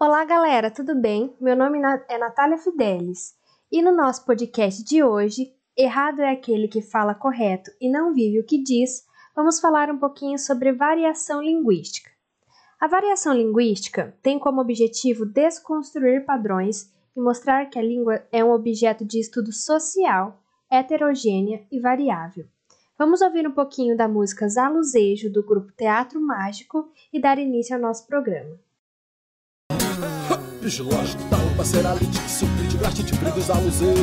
Olá, galera, tudo bem? Meu nome é Natália Fidelis e no nosso podcast de hoje, Errado é aquele que fala correto e não vive o que diz, vamos falar um pouquinho sobre variação linguística. A variação linguística tem como objetivo desconstruir padrões e mostrar que a língua é um objeto de estudo social, heterogênea e variável. Vamos ouvir um pouquinho da música Zaluzejo do grupo Teatro Mágico e dar início ao nosso programa. Vigilógico, tal, parceiralite, que suplite, graste, de bridos, aluzejo.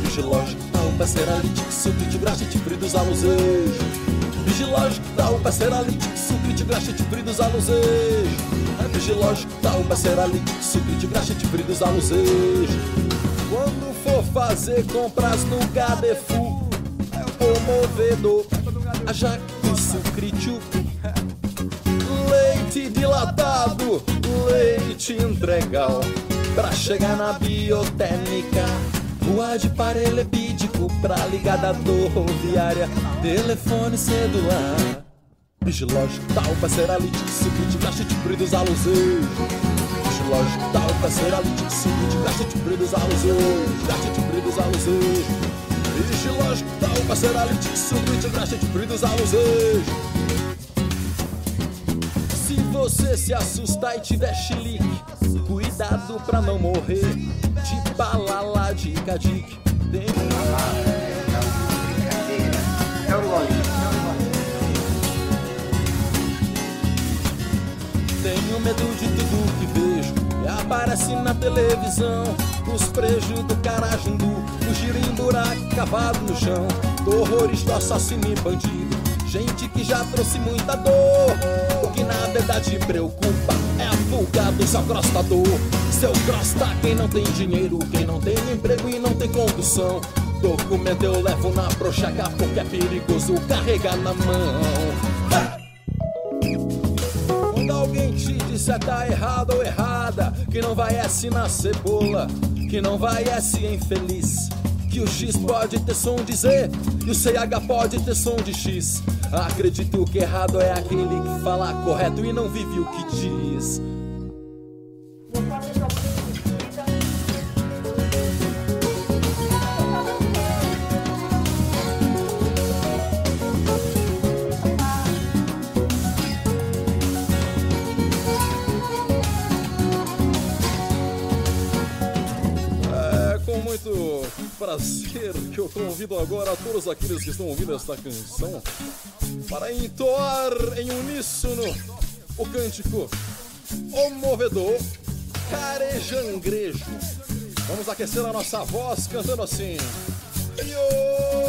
Vigilógico, tal, parceiralite, que suplite, graste, de bridos, aluzejo. Vigilógico, tal, parceiralite, que suplite, graste, de bridos, aluzejo. Vigilógico, tal, parceiralite, que suplite, graste, de bridos, aluzejo. Quando for fazer compras no Gadefu, o movedor, a jaque, sucritio, leite dilatado, leite integral, pra chegar na biotécnica. Rua de paralelepídico pra ligada rodoviária, telefone celular. Vigilógico, tal, parceiralite, sucrit, gasto de brilhos aluseiros. Vigilógico, tal, parceiralite, sucrit, gasto de brilhos aluseiros. Gasto de brilhos aluseiros. Vigilógico, tal, parceiralite, sucrit, gasto de brilhos aluseiros. Você se assustar e tiver chilique, cuidado pra não morrer de balala de cadique. Tem É o lógico. Tenho medo de tudo que vejo e aparece na televisão. Os prejos do Carajundu, o giro em buraco cavado no chão. Do horrorista, assassino e bandido. Gente que já trouxe muita dor. Verdade preocupa é a fuga do seu crostador. Seu crosta, quem não tem dinheiro, quem não tem emprego e não tem condução. Documento eu levo na prochaga porque é perigoso carregar na mão. Quando alguém te disser tá errado ou errada, que não vai S na cebola, que não vai S em feliz, que o X pode ter som de Z e o CH pode ter som de X. Acredito que errado é aquele que fala correto e não vive o que diz. Prazer que eu convido agora a todos aqueles que estão ouvindo esta canção para entoar em uníssono o cântico O Movedor Carejangrejo. Vamos aquecer a nossa voz cantando assim. Yo,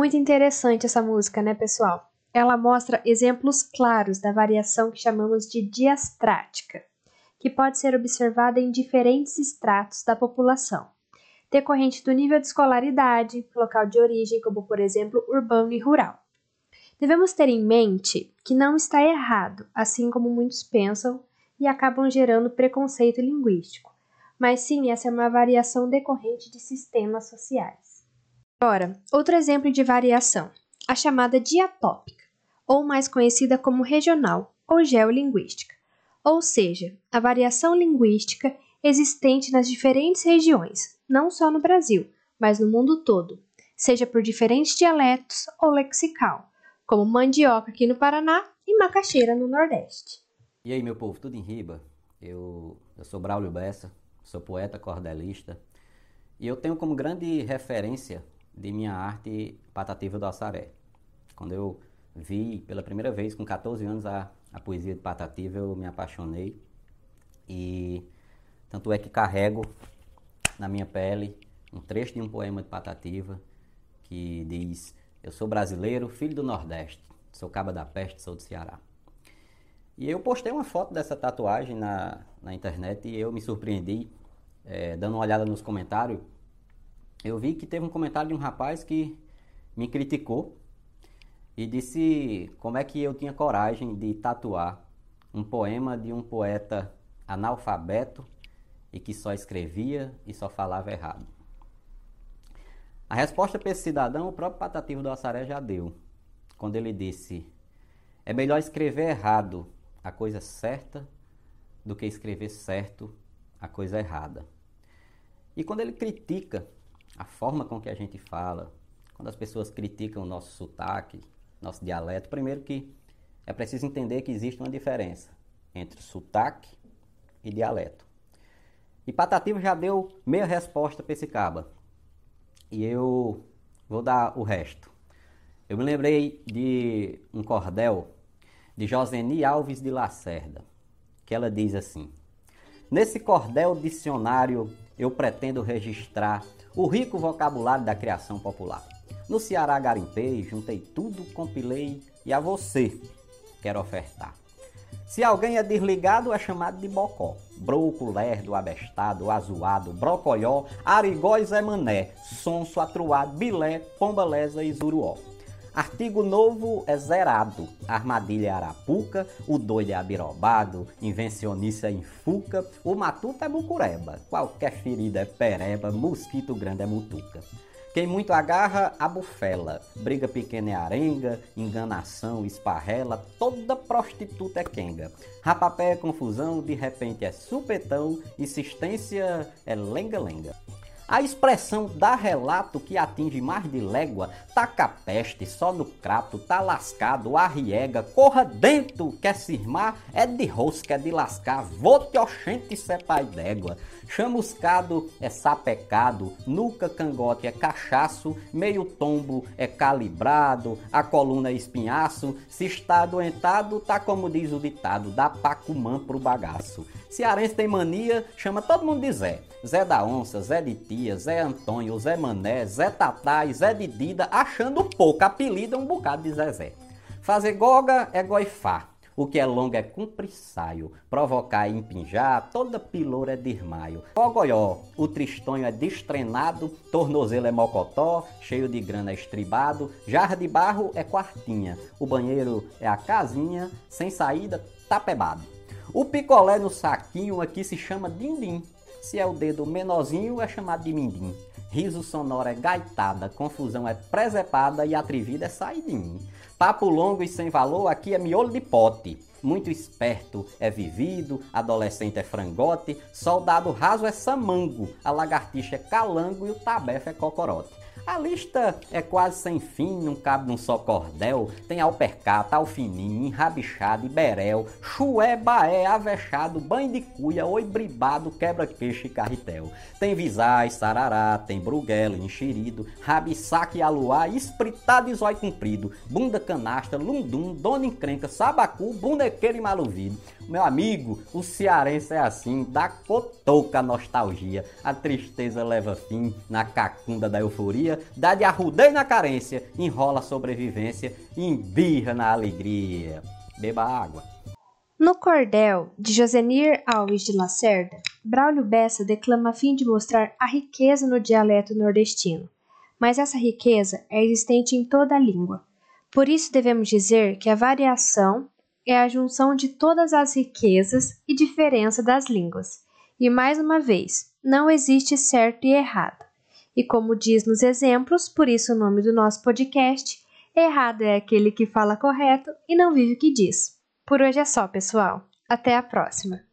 Muito interessante essa música, né, pessoal? Ela mostra exemplos claros da variação que chamamos de diastrática, que pode ser observada em diferentes estratos da população, decorrente do nível de escolaridade, local de origem, como por exemplo urbano e rural. Devemos ter em mente que não está errado, assim como muitos pensam e acabam gerando preconceito linguístico, mas sim essa é uma variação decorrente de sistemas sociais. Agora, outro exemplo de variação, a chamada diatópica, ou mais conhecida como regional ou geolinguística, ou seja, a variação linguística existente nas diferentes regiões, não só no Brasil, mas no mundo todo, seja por diferentes dialetos ou lexical, como mandioca aqui no Paraná e macaxeira no Nordeste. E aí, meu povo, tudo em riba? Eu, eu sou Braulio Bessa, sou poeta cordelista e eu tenho como grande referência de minha arte Patativa do Assaré. Quando eu vi pela primeira vez, com 14 anos, a, a poesia de Patativa, eu me apaixonei e tanto é que carrego na minha pele um trecho de um poema de Patativa que diz: Eu sou brasileiro, filho do Nordeste, sou caba da peste, sou do Ceará. E eu postei uma foto dessa tatuagem na, na internet e eu me surpreendi, é, dando uma olhada nos comentários. Eu vi que teve um comentário de um rapaz que me criticou e disse como é que eu tinha coragem de tatuar um poema de um poeta analfabeto e que só escrevia e só falava errado. A resposta para esse cidadão o próprio Patativo do Assaré já deu, quando ele disse: É melhor escrever errado a coisa certa do que escrever certo a coisa errada. E quando ele critica a forma com que a gente fala, quando as pessoas criticam o nosso sotaque, nosso dialeto, primeiro que é preciso entender que existe uma diferença entre sotaque e dialeto. E Patativa já deu meia resposta para esse caba. E eu vou dar o resto. Eu me lembrei de um cordel de Joseni Alves de Lacerda, que ela diz assim: Nesse cordel dicionário eu pretendo registrar o rico vocabulário da criação popular. No Ceará garimpei, juntei tudo, compilei e a você quero ofertar. Se alguém é desligado, é chamado de bocó. Broco, lerdo, abestado, azuado, brocoió, arigó e zé mané, sonso, atruado, bilé, pombaleza e zuruó. Artigo novo é zerado, armadilha é arapuca, o doido é abirobado, invencionice é infuca, o matuto é bucureba, qualquer ferida é pereba, mosquito grande é mutuca. Quem muito agarra, abufela. Briga pequena é arenga, enganação, esparrela, toda prostituta é quenga. Rapapé é confusão, de repente é supetão, insistência é lenga-lenga. A expressão dá relato que atinge mais de légua, taca peste, só no crato, tá lascado, arriega, corra dentro, quer se irmar, é de rosca, é de lascar, vou-te oxente, cê pai d'égua. Chamuscado é sapecado, nuca cangote é cachaço, meio tombo é calibrado, a coluna é espinhaço, se está adoentado, tá como diz o ditado, dá pacumã pro bagaço. Cearense tem mania, chama todo mundo de Zé. Zé da Onça, Zé de Tia, Zé Antônio, Zé Mané, Zé Tatá e Zé de Dida, achando pouco, apelido é um bocado de Zezé. Fazer goga é goifar. O que é longo é cumprir saio, provocar e empinjar, toda piloura é desmaio. Fogoió, o tristonho é destrenado, tornozelo é mocotó, cheio de grana é estribado, jarra de barro é quartinha, o banheiro é a casinha, sem saída, tapebado. O picolé no saquinho aqui se chama dindim, se é o dedo menorzinho é chamado de mindim. Riso sonoro é gaitada, confusão é presepada e atrevida é saidinho. Papo longo e sem valor aqui é miolo de pote. Muito esperto é vivido, adolescente é frangote, soldado raso é samango, a lagartixa é calango e o tabefe é cocorote. A lista é quase sem fim, não cabe num só cordel. Tem alpercata, alfininho, enrabixado, berel, chué, baé, avexado, banho de cuia, oi bribado, quebra-queixo e carretel. Tem visais, sarará, tem bruguelo, enxerido, rabisaque, aluá, espritado e zóio comprido, bunda canastra, lundum, dona encrenca, sabacu, bundequeiro e maluvido. Meu amigo, o cearense é assim, dá cotoca a nostalgia, a tristeza leva fim na cacunda da euforia, dá de arrudeio na carência, enrola a sobrevivência, embirra na alegria. Beba água. No cordel de Josenir Alves de Lacerda, Braulio Bessa declama a fim de mostrar a riqueza no dialeto nordestino. Mas essa riqueza é existente em toda a língua. Por isso devemos dizer que a variação é a junção de todas as riquezas e diferença das línguas. E mais uma vez, não existe certo e errado. E como diz nos exemplos, por isso o nome do nosso podcast, errado é aquele que fala correto e não vive o que diz. Por hoje é só, pessoal. Até a próxima!